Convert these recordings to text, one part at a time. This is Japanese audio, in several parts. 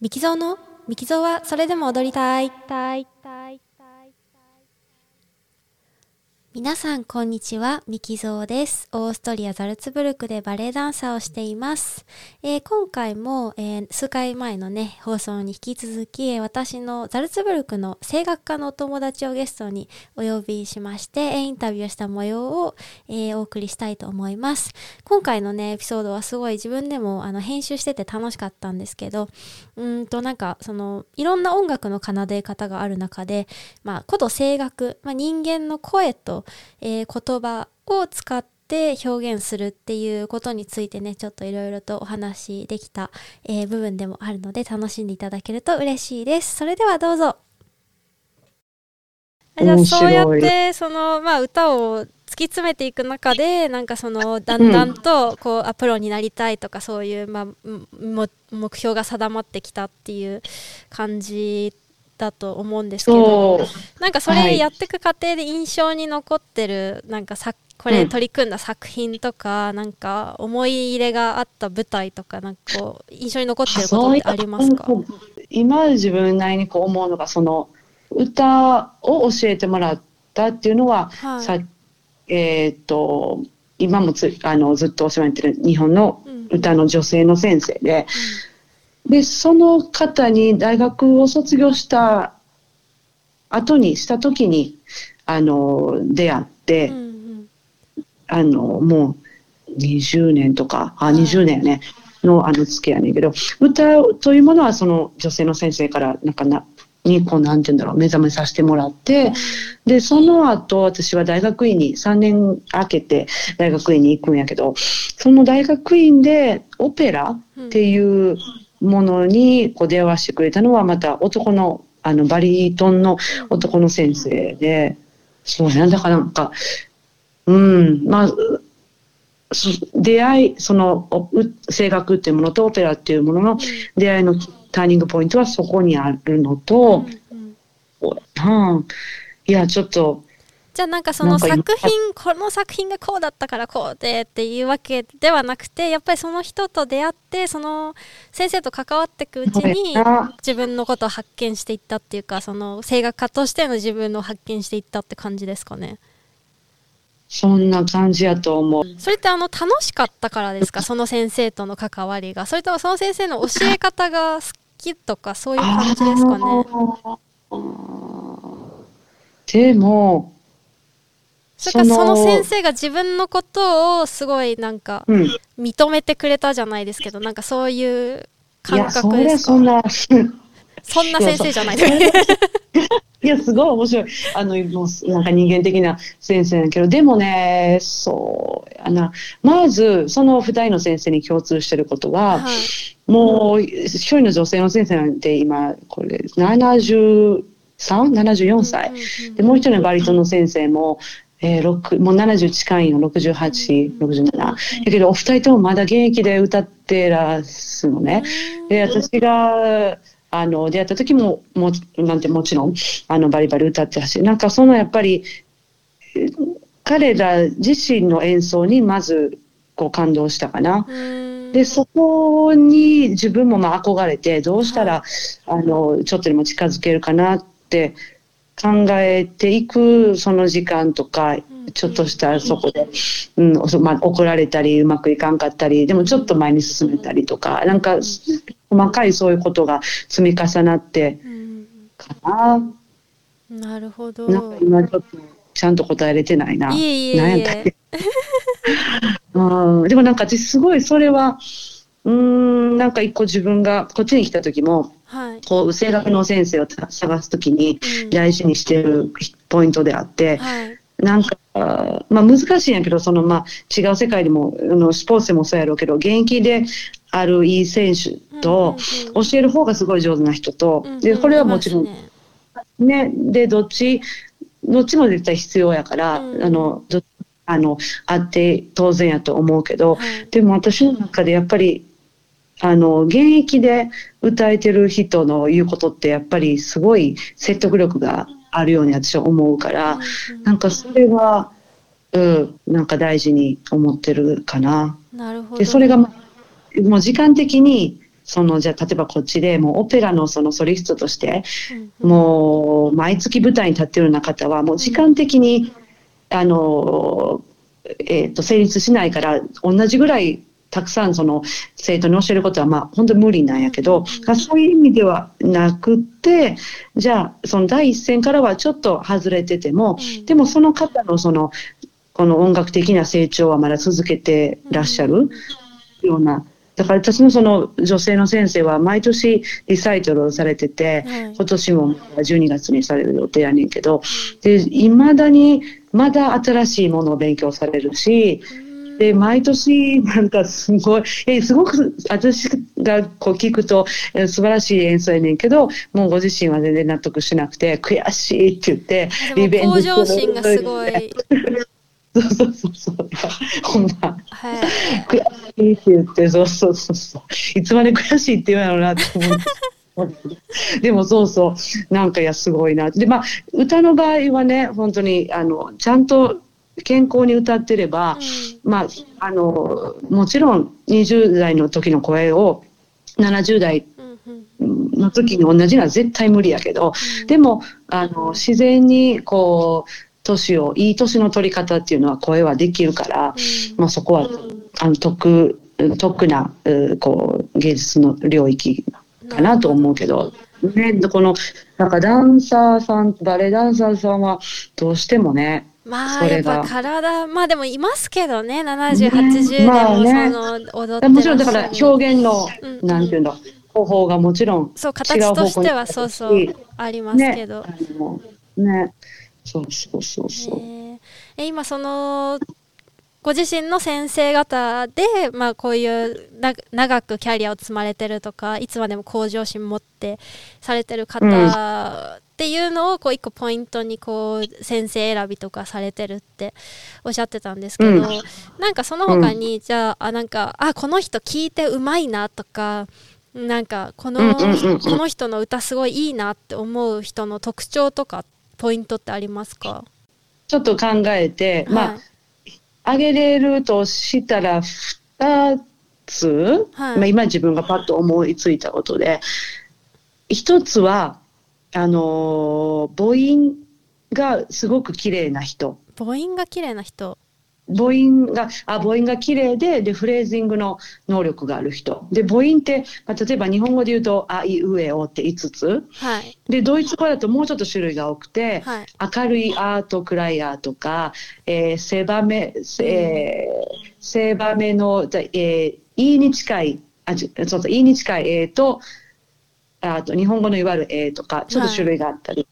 ミキゾーのミキゾーはそれでも踊りたい。たいたい皆さん、こんにちは。ミキゾーです。オーストリア・ザルツブルクでバレエダンサーをしています。えー今回も、えー数回前のね、放送に引き続き、私のザルツブルクの声楽家のお友達をゲストにお呼びしまして、インタビューした模様を、えーお送りしたいと思います。今回のね、エピソードはすごい自分でもあの編集してて楽しかったんですけど、うんとなんかそのいろんな音楽の奏で方がある中で、まあ、こと声楽、まあ、人間の声と、えー言葉を使って表現するっていうことについてねちょっといろいろとお話できた、えー部分でもあるので楽しんでいただけると嬉しいです。それではどうぞ。じゃあそうやってその、まあ、歌を突き詰めていく中でなんかそのだんだんとこう、あプロになりたいとかそういう、まあ、も目標が定まってきたっていう感じだと思うんですけど。なんかそれやっていく過程で印象に残ってるなんかさこれうん。取り組んだ作品とか、なんか思い入れがあった舞台とかなんかこう印象に残ってることってありますか？今自分なりにこう思うのがその歌を教えてもらったっていうのは、はい。さえーっと今もつあのずっとお世話になってる日本のうん歌の女性の先生で、でその方に大学を卒業した後にした時にあの出会って、うんうん。あの、もう20年とか、あ、はい。20年ね、のあの付き合いやねんけど、歌というものはその女性の先生から、なんかな、にこう、なんて言うんだろう、目覚めさせてもらって、で、その後、私は大学院に3年空けて大学院に行くんやけど、その大学院でオペラっていうものにこう出会わせてくれたのは、また男の、あの、バリトンの男の先生で、そうやな、だからなんか、うん、まあ、そ出会い、その、声楽っていうものとオペラっていうものの出会いのターニングポイントはそこにあるのと、うん。うん、いや、ちょっと、じゃあなんかその作品この作品がこうだったからこうでっていうわけではなくてやっぱりその人と出会ってその先生と関わっていくうちに自分のことを発見していったっていうかその声楽家としての自分を発見していったって感じですかね。そんな感じやと思う。それってあの楽しかったからですか？その先生との関わりが。それともその先生の教え方が好きとかそういう感じですかね。でも、それかその先生、生が自分のことをすごいなんか認めてくれたじゃないですけどなんかそういう感覚ですか？れそんな、そんな先生じゃないいいや、すごい面白い。あの、もうなんか人間的な先生だけど、でもね、そうやな。まず、その二人の先生に共通してることは、はいもう、一人の女性の先生なんて今、これ、73、74歳。うんうんうんで、もう一人のバリトンの先生も、えー、6もう70近いよ、68、67。だけど、お二人ともまだ現役で歌ってらすのね。で、私が、あの、出会った時も、も、なんてもちろん、あの、バリバリ歌ってらっし。なんか、そのやっぱり、えー彼ら自身の演奏にまず、こう、感動したかな。うんで、そこに自分もまあ憧れて、どうしたら、あの、ちょっとでも近づけるかなって考えていく、その時間とか、ちょっとしたそこで、うん、そまあ、怒られたり、うまくいかんかったり、でもちょっと前に進めたりとか、なんか、細かいそういうことが積み重なってうん。かな。なるほど。なんか今ちょっと、ちゃんと答えれてないな。いえいえいえ。なんやったっけ。うん、でもなんか私すごいそれは、うーん、なんか一個自分がこっちに来た時も、はい。こう、声楽の先生を探す時にうん。大事にしてるポイントであって、はい。なんか、まあ難しいんやけど、そのまあ違う世界でも、あのスポーツでもそうやろうけど、現役であるいい選手と、うんうん教える方がすごい上手な人と、うんで、これはもちろんね。ね、で、どっち、どっちも絶対必要やから、うん。あの、どあの、あって当然やと思うけど、はい。でも私の中でやっぱり、あの、現役で歌えてる人の言うことってやっぱりすごい説得力があるように私は思うから、うんなんかそれは、うん、なんか大事に思ってるかな。なるほど。で、それが、まあもう時間的にそのじゃあ例えばこっちでもうオペラのそのソリストとしてもう毎月舞台に立ってるような方はもう時間的に、あの、えー、と成立しないから同じぐらいたくさんその生徒に教えることはまあ本当に無理なんやけど、そういう意味ではなくってじゃあその第一線からはちょっと外れてても、うん。でもその方のそのこの音楽的な成長はまだ続けてらっしゃるような。だから私のその女性の先生は毎年リサイタルをされてて、はい今年も12月にされる予定やねんけど、で、未だにまだ新しいものを勉強されるし、で、毎年なんかすごい、え、すごく私がこう聞くとえ素晴らしい演奏やねんけど、もうご自身は全然納得しなくて、悔しいって言って、でも向上心がすごい。そうそうそうそう。ほんま。はい。悔しいって言って、そうそうそうそう。いつまで悔しいって言うんやろうなって思って。でもそうそう、なんかいや、すごいな。で、まあ、歌の場合はね、本当に、あの、ちゃんと健康に歌ってれば、まあ、あの、もちろん20代の時の声を70代うんうんの時に同じのは絶対無理やけど、でも、あの、自然に、こう、年を、いい年の取り方っていうのは声はできるから、まあ、そこはあの得得なうこう芸術の領域かなと思うけど、ね、でこのなんかダンサーさんバレエダンサーさんはどうしてもねまあやっぱ体まあでもいますけどね7080でまあもねその踊ってらっしゃるもちろんだから表現の、うん。うんなんていうんだ方法がもちろんそう形としてはそうそうありますけど、ね。ね。そうそうそうそう。ねえ今そのご自身の先生方で、まあ、こういうな長くキャリアを積まれてるとかいつまでも向上心持ってされてる方っていうのをこう一個ポイントにこう先生選びとかされてるっておっしゃってたんですけど、うん。なんかその他に、じゃああなんかあこの人聞いてうまいなとかなんかこの,、この人の歌すごいいいなって思う人の特徴とかポイントってありますか、ちょっと考えて、まはい。ああげれるとしたら2つ、はい。まあ、今自分がパッと思いついたことで一つはあのー母音がすごく綺麗な人。母音が綺麗な人母音があ母音が綺麗ででフレーズングの能力がある人。で母音って、まあ、例えば日本語で言うと「あいうえお」って5つ。はい。でドイツ語だともうちょっと種類が多くて、はい。明るいアート暗いアートか、えー、狭め、えー、狭めの、じゃえー、いいに近い、あ、ちそうそう、いいに近い、えーと、あと日本語のいわゆるえーとか、ちょっと種類があったり、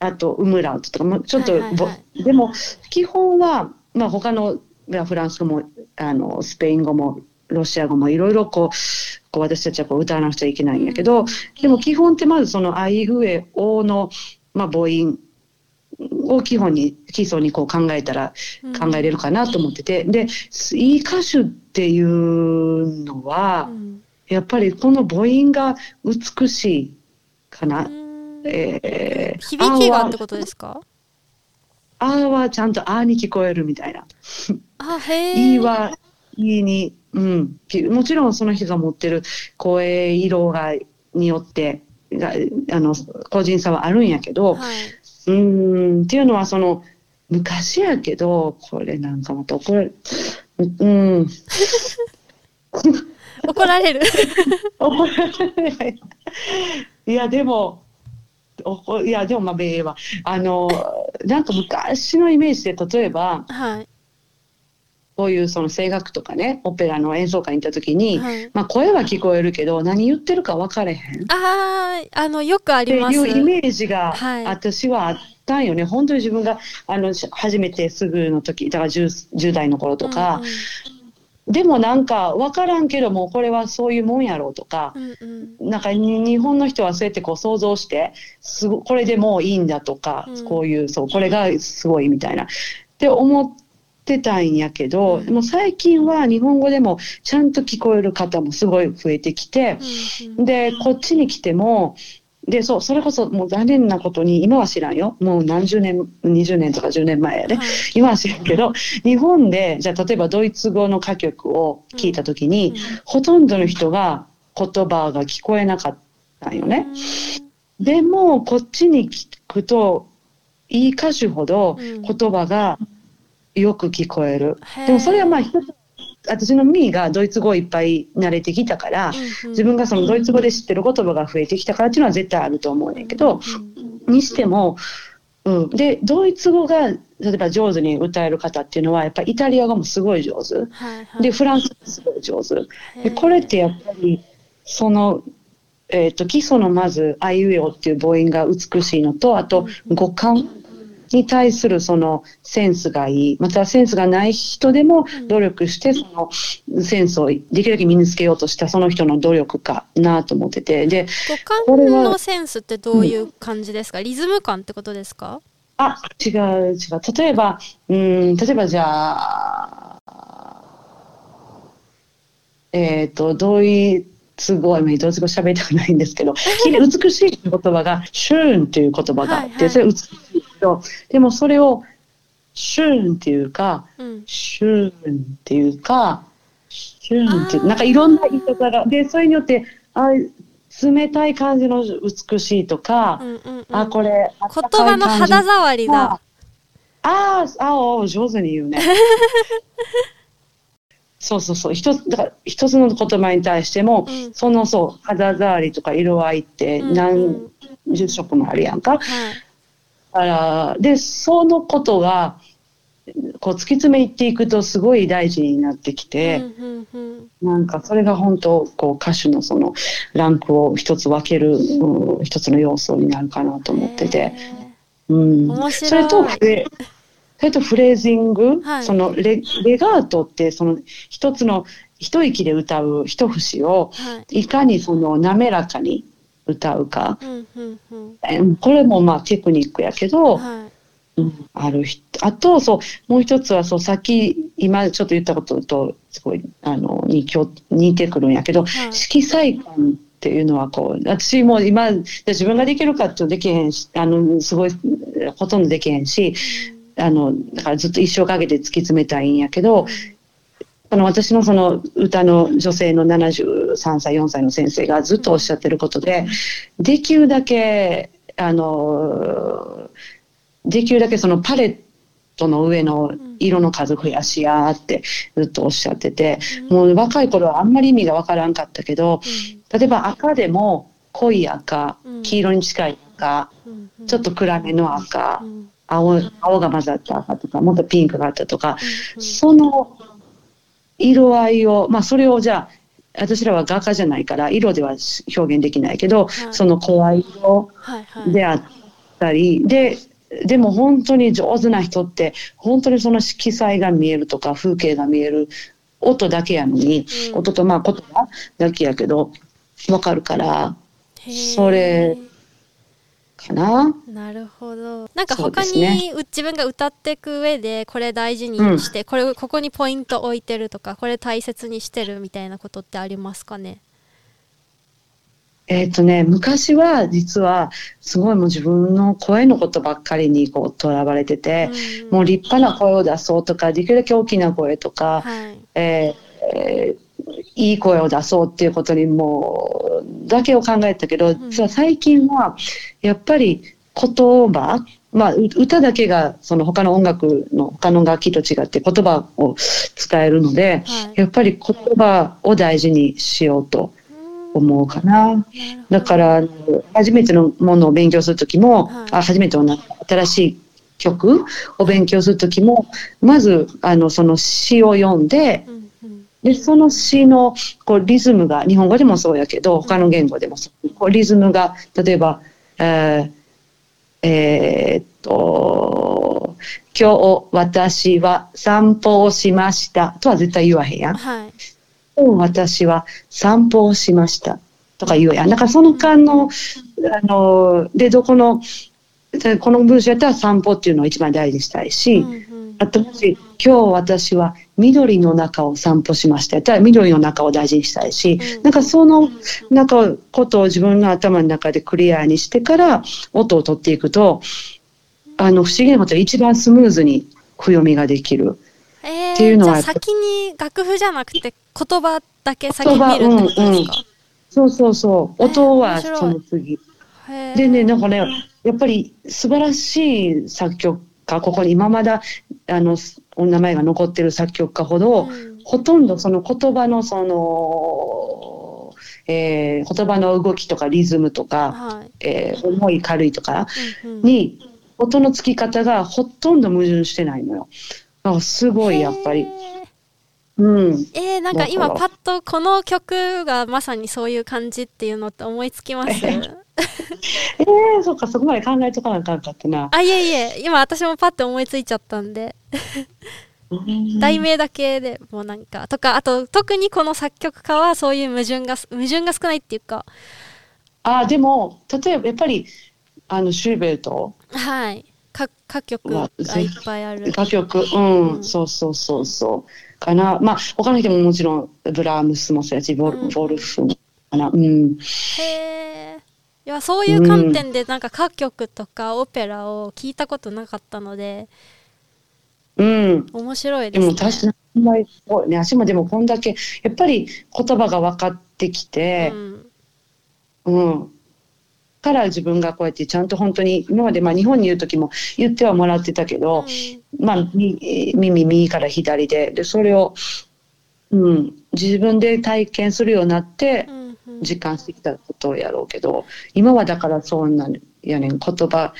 あと、ウムラウトとかも、ちょっと、はいはいはいぼでも、基本は、まあ、他の、まあフランス語も、あの、スペイン語も、ロシア語もいろいろこう、こう私たちはこう歌わなくちゃいけないんやけど、でも基本ってまずそのあいうえおの、まあ、母音を基本に基礎にこう考えたら考えれるかなと思ってて、でいい歌手っていうのは、うん。やっぱりこの母音が美しいかな。うん。えー、響きがってことですか？あーはちゃんとあーに聞こえるみたいな。あへえいいはいいに、うん。きもちろんその人が持ってる声色がによってがあの個人差はあるんやけど、はいうーんっていうのはその昔やけどこれなんかまた 怒られるうん 怒られる怒られないいやでもおこいやでもまあべえは。あのなんか昔のイメージで例えばはい。こういうその声楽とかねオペラの演奏会に行った時に、はい。まあ、声は聞こえるけど何言ってるか分かれへん。っあーあのよくあてります。いうイメージがはい。私はあったんよね、本当に自分があのし初めてすぐの時だから 10, 10代の頃とか、でもなんか分からんけどもこれはそういうもんやろうとか、うんうん。うんなんかに日本の人はそうやってこう想像してすごこれでもういいんだとか、うん。こういうそうこれがすごいみたいな。って思ってたんやけど、うん。でも最近は日本語でもちゃんと聞こえる方もすごい増えてきて、うん。でこっちに来てもでそうそれこそもう残念なことに今は知らんよ。もう何十年20年とか10年前やで、はい。今は知らんけど日本でじゃあ例えばドイツ語の歌曲を聞いた時に、ほとんどの人が言葉が聞こえなかったんよね。でも、こっちに聞くと、いい歌手ほどうん。言葉がよく聞こえる。でもそれはまあ一つ、私のミーがドイツ語いっぱい慣れてきたから、自分がそのドイツ語で知ってる言葉が増えてきたからっていうのは絶対あると思うねんけど、にしても、うん、でドイツ語が例えば上手に歌える方っていうのはやっぱりイタリア語もすごい上手。はいはい、でフランスもすごい上手。へでーこれってやっぱりその、えー、と基礎のまず「あいうえお」っていう母音が美しいのとあと五感に対するそのセンスがいい。またセンスがない人でも努力してそのセンスをできるだけ身につけようとしたその人の努力かなと思ってて。で五感のセンスってどういう感じですか、リズム感ってことですか？あ、違う違う。例えば、うん、例えばじゃあ、えっ、と、ドイツ語、今ドイツ語喋りたくないんですけど、美しい言葉が、シューンっていう言葉があって、はいはい。それ美しいけど、でもそれを、シューンっていうか、うん。シューンっていうか、シューンっていうなんかいろんな言い方が、で、それによって、あ冷たい感じの美しいとか、うんうんうん。あ、これ、言葉の肌触りだ。ああーあー、上手に言うね。そうそうそう。一つ、だから一つの言葉に対しても、うん。そのそう、肌触りとか色合いって何ん十色もあるやんか。はい。だから、で、そのことが、こう突き詰めていくとすごい大事になってきて、なんかそれが本当こう歌手のそのランクを一つ分ける、うん一つの要素になるかなと思ってて、へうん、面白い。それとフレそれとフレージング、はい。そのレレガートってその一つの一息で歌う一節をい。いかにその滑らかに歌うか、これもまあテクニックやけど、はい。うんある人あとそうもう一つはそうさっき今ちょっと言ったこととすごいあのに似てくるんやけど、はい。色彩感っていうのはこう私も今自分ができるかっていうとできへんしあのすごいほとんどできへんしあのだからずっと一生かけて突き詰めたいんやけど、その私のその歌の女性の73歳4歳の先生がずっとおっしゃってることでできるだけあのできるだけそのパレットの上の色の数増やしやってずっとおっしゃってて、もう若い頃はあんまり意味がわからんかったけど例えば赤でも濃い赤うん。黄色に近い赤ちょっと暗めの赤うん青青が混ざった赤とかもっとピンクがあったとかうんその色合いを、まあ、それをじゃあ私らは画家じゃないから色では表現できないけど、はい。その声色であったりででも本当に上手な人って本当にその色彩が見えるとか風景が見える音だけやのに、うん。音とまあ言葉だけやけどわかるからそれかな。なるほど。なんか他に、すね。う自分が歌っていく上でこれ大事にして、これここにポイント置いてるとかこれ大切にしてるみたいなことってありますかね？えっ、とね、昔は実はすごいもう自分の声のことばっかりにこうとらわれてて、うん。もう立派な声を出そうとか、できるだけ大きな声とか、はい。えーえーいい声を出そうっていうことにもうだけを考えてたけど、ん。実は最近はやっぱり言葉、まあ、う歌だけがその他の音楽の他の楽器と違って言葉を使えるので、はい。やっぱり言葉を大事にしようとうん。思うかな。だから初めてのものを勉強するときも、はい。あ初めてのな新しい曲を勉強するときもまずあのその詩を読んでうんうんでその詩のこうリズムが日本語でもそうやけど他の言語でもそう。こうリズムが例えば、えーえーっと「今日私は散歩をしました」とは絶対言わへんやん。はい。今日私は散歩をしました。とか言うやん。だからその間の、あの、で、どこの、でこの文章やったら散歩っていうのを一番大事にしたいし、うんうんあともし、今日私は緑の中を散歩しましたたら緑の中を大事にしたいし、うんなんかその、なんかことを自分の頭の中でクリアにしてから音を取っていくと、あの、不思議なことは一番スムーズに譜読みができる。えー、っていうのはじゃあ先に楽譜じゃなくて言葉だけ先に見るってことですか、そうそうそう。音はその次。でね、なんかね、やっぱり素晴らしい作曲家、ここに今まだ、あの、お名前が残ってる作曲家ほど、うんほとんどその言葉のその、えー言葉の動きとかリズムとか、はいえー重い軽いとかうんうんに、音のつき方がほとんど矛盾してないのよ。あすごい、やっぱり。うん。えー、なんか今パッとこの曲がまさにそういう感じっていうのって思いつきます？ええー、そっか、そこまで考えとかなあかんかったな。あいえいえ今私もパッて思いついちゃったんで。うん。題名だけでもうなんかとかあと特にこの作曲家はそういう矛盾が矛盾が少ないっていうか。あでも例えばやっぱりあのシューベルト。はいか歌曲がいっぱいある。歌曲。うん、うん。そうそうそうそう。かな。まあ他の人ももちろんブラームスもそうやしボル,、うん。ボルフもかな。うん。へえいやそういう観点でなんか歌曲とかオペラを聞いたことなかったのでうん。面白いでですね。も確かにほんまにそうね。足もでもこんだけやっぱり言葉が分かってきてうん。うん、から自分がこうやってちゃんと本当に今までまあ日本にいる時も言ってはもらってたけど、まあ、み耳右から左ででそれを、うん、自分で体験するようになってうんうん。うん実感してきたことをやろうけど今はだからそうなんやねん。言葉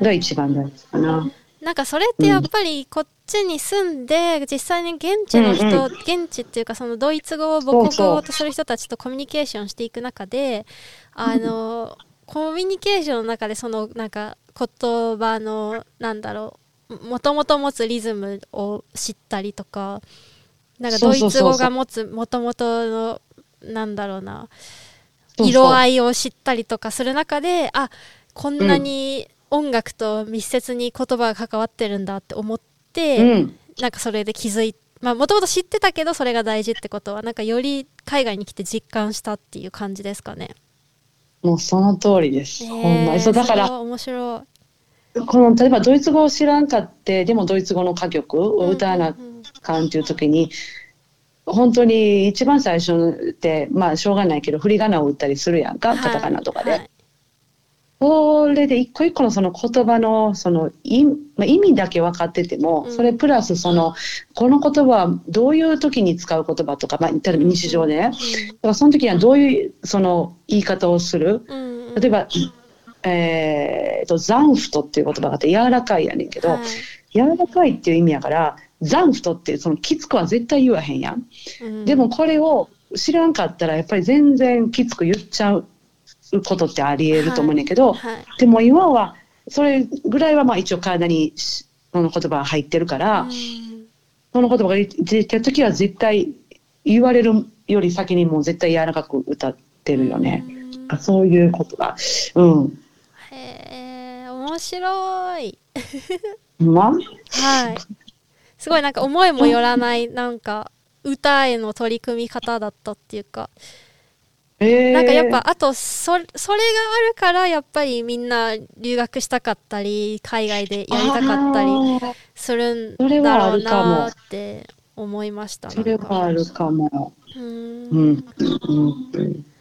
が一番大事かな。なんかそれってやっぱりこっちに住んで実際に現地の人、うんうん。現地っていうかそのドイツ語を母国語とする人たちとコミュニケーションしていく中であのコミュニケーションの中でそのなんか言葉のなんだろうもともと持つリズムを知ったりとかなんかドイツ語が持つもともとのなんだろうな色合いを知ったりとかする中であこんなに音楽と密接に言葉が関わってるんだって思って、うん。なんかそれで気づいまあもともと知ってたけどそれが大事ってことはなんかより海外に来て実感したっていう感じですかね。もうその通りです。ほんまにそうだから面白い。この例えばドイツ語を知らんかってでもドイツ語の歌曲を歌わなあかんっていう時に、本当に一番最初ってまあしょうがないけど振り仮名を打ったりするやんか、カタカナとかで。はいそれで一個一個のその言葉のその意,、まあ、意味だけ分かってても、うん。それプラスそのこの言葉はどういう時に使う言葉とか、まあ、例えば日常でね、だからその時にはどういうその言い方をする？例えば、えー、とザンフトっていう言葉があって柔らかいやねんけど、はい。柔らかいっていう意味やからザンフトってそのきつくは絶対言わへんやん。でもこれを知らんかったらやっぱり全然きつく言っちゃうことってありえると思うねんけど、はいでも今はそれぐらいはまあ一応体にしその言葉が入ってるから、うんその言葉が出てる時は絶対言われるより先にもう絶対柔らかく歌ってるよね。あそういうことが。うん。へえ面白い。まあ、はい。すごいなんか思いもよらないなんか歌への取り組み方だったっていうか、えー、なんかやっぱあとそそれがあるからやっぱりみんな留学したかったり海外でやりたかったりするんだろうるかもなって思いました。それはあるかも。うん。うん。うん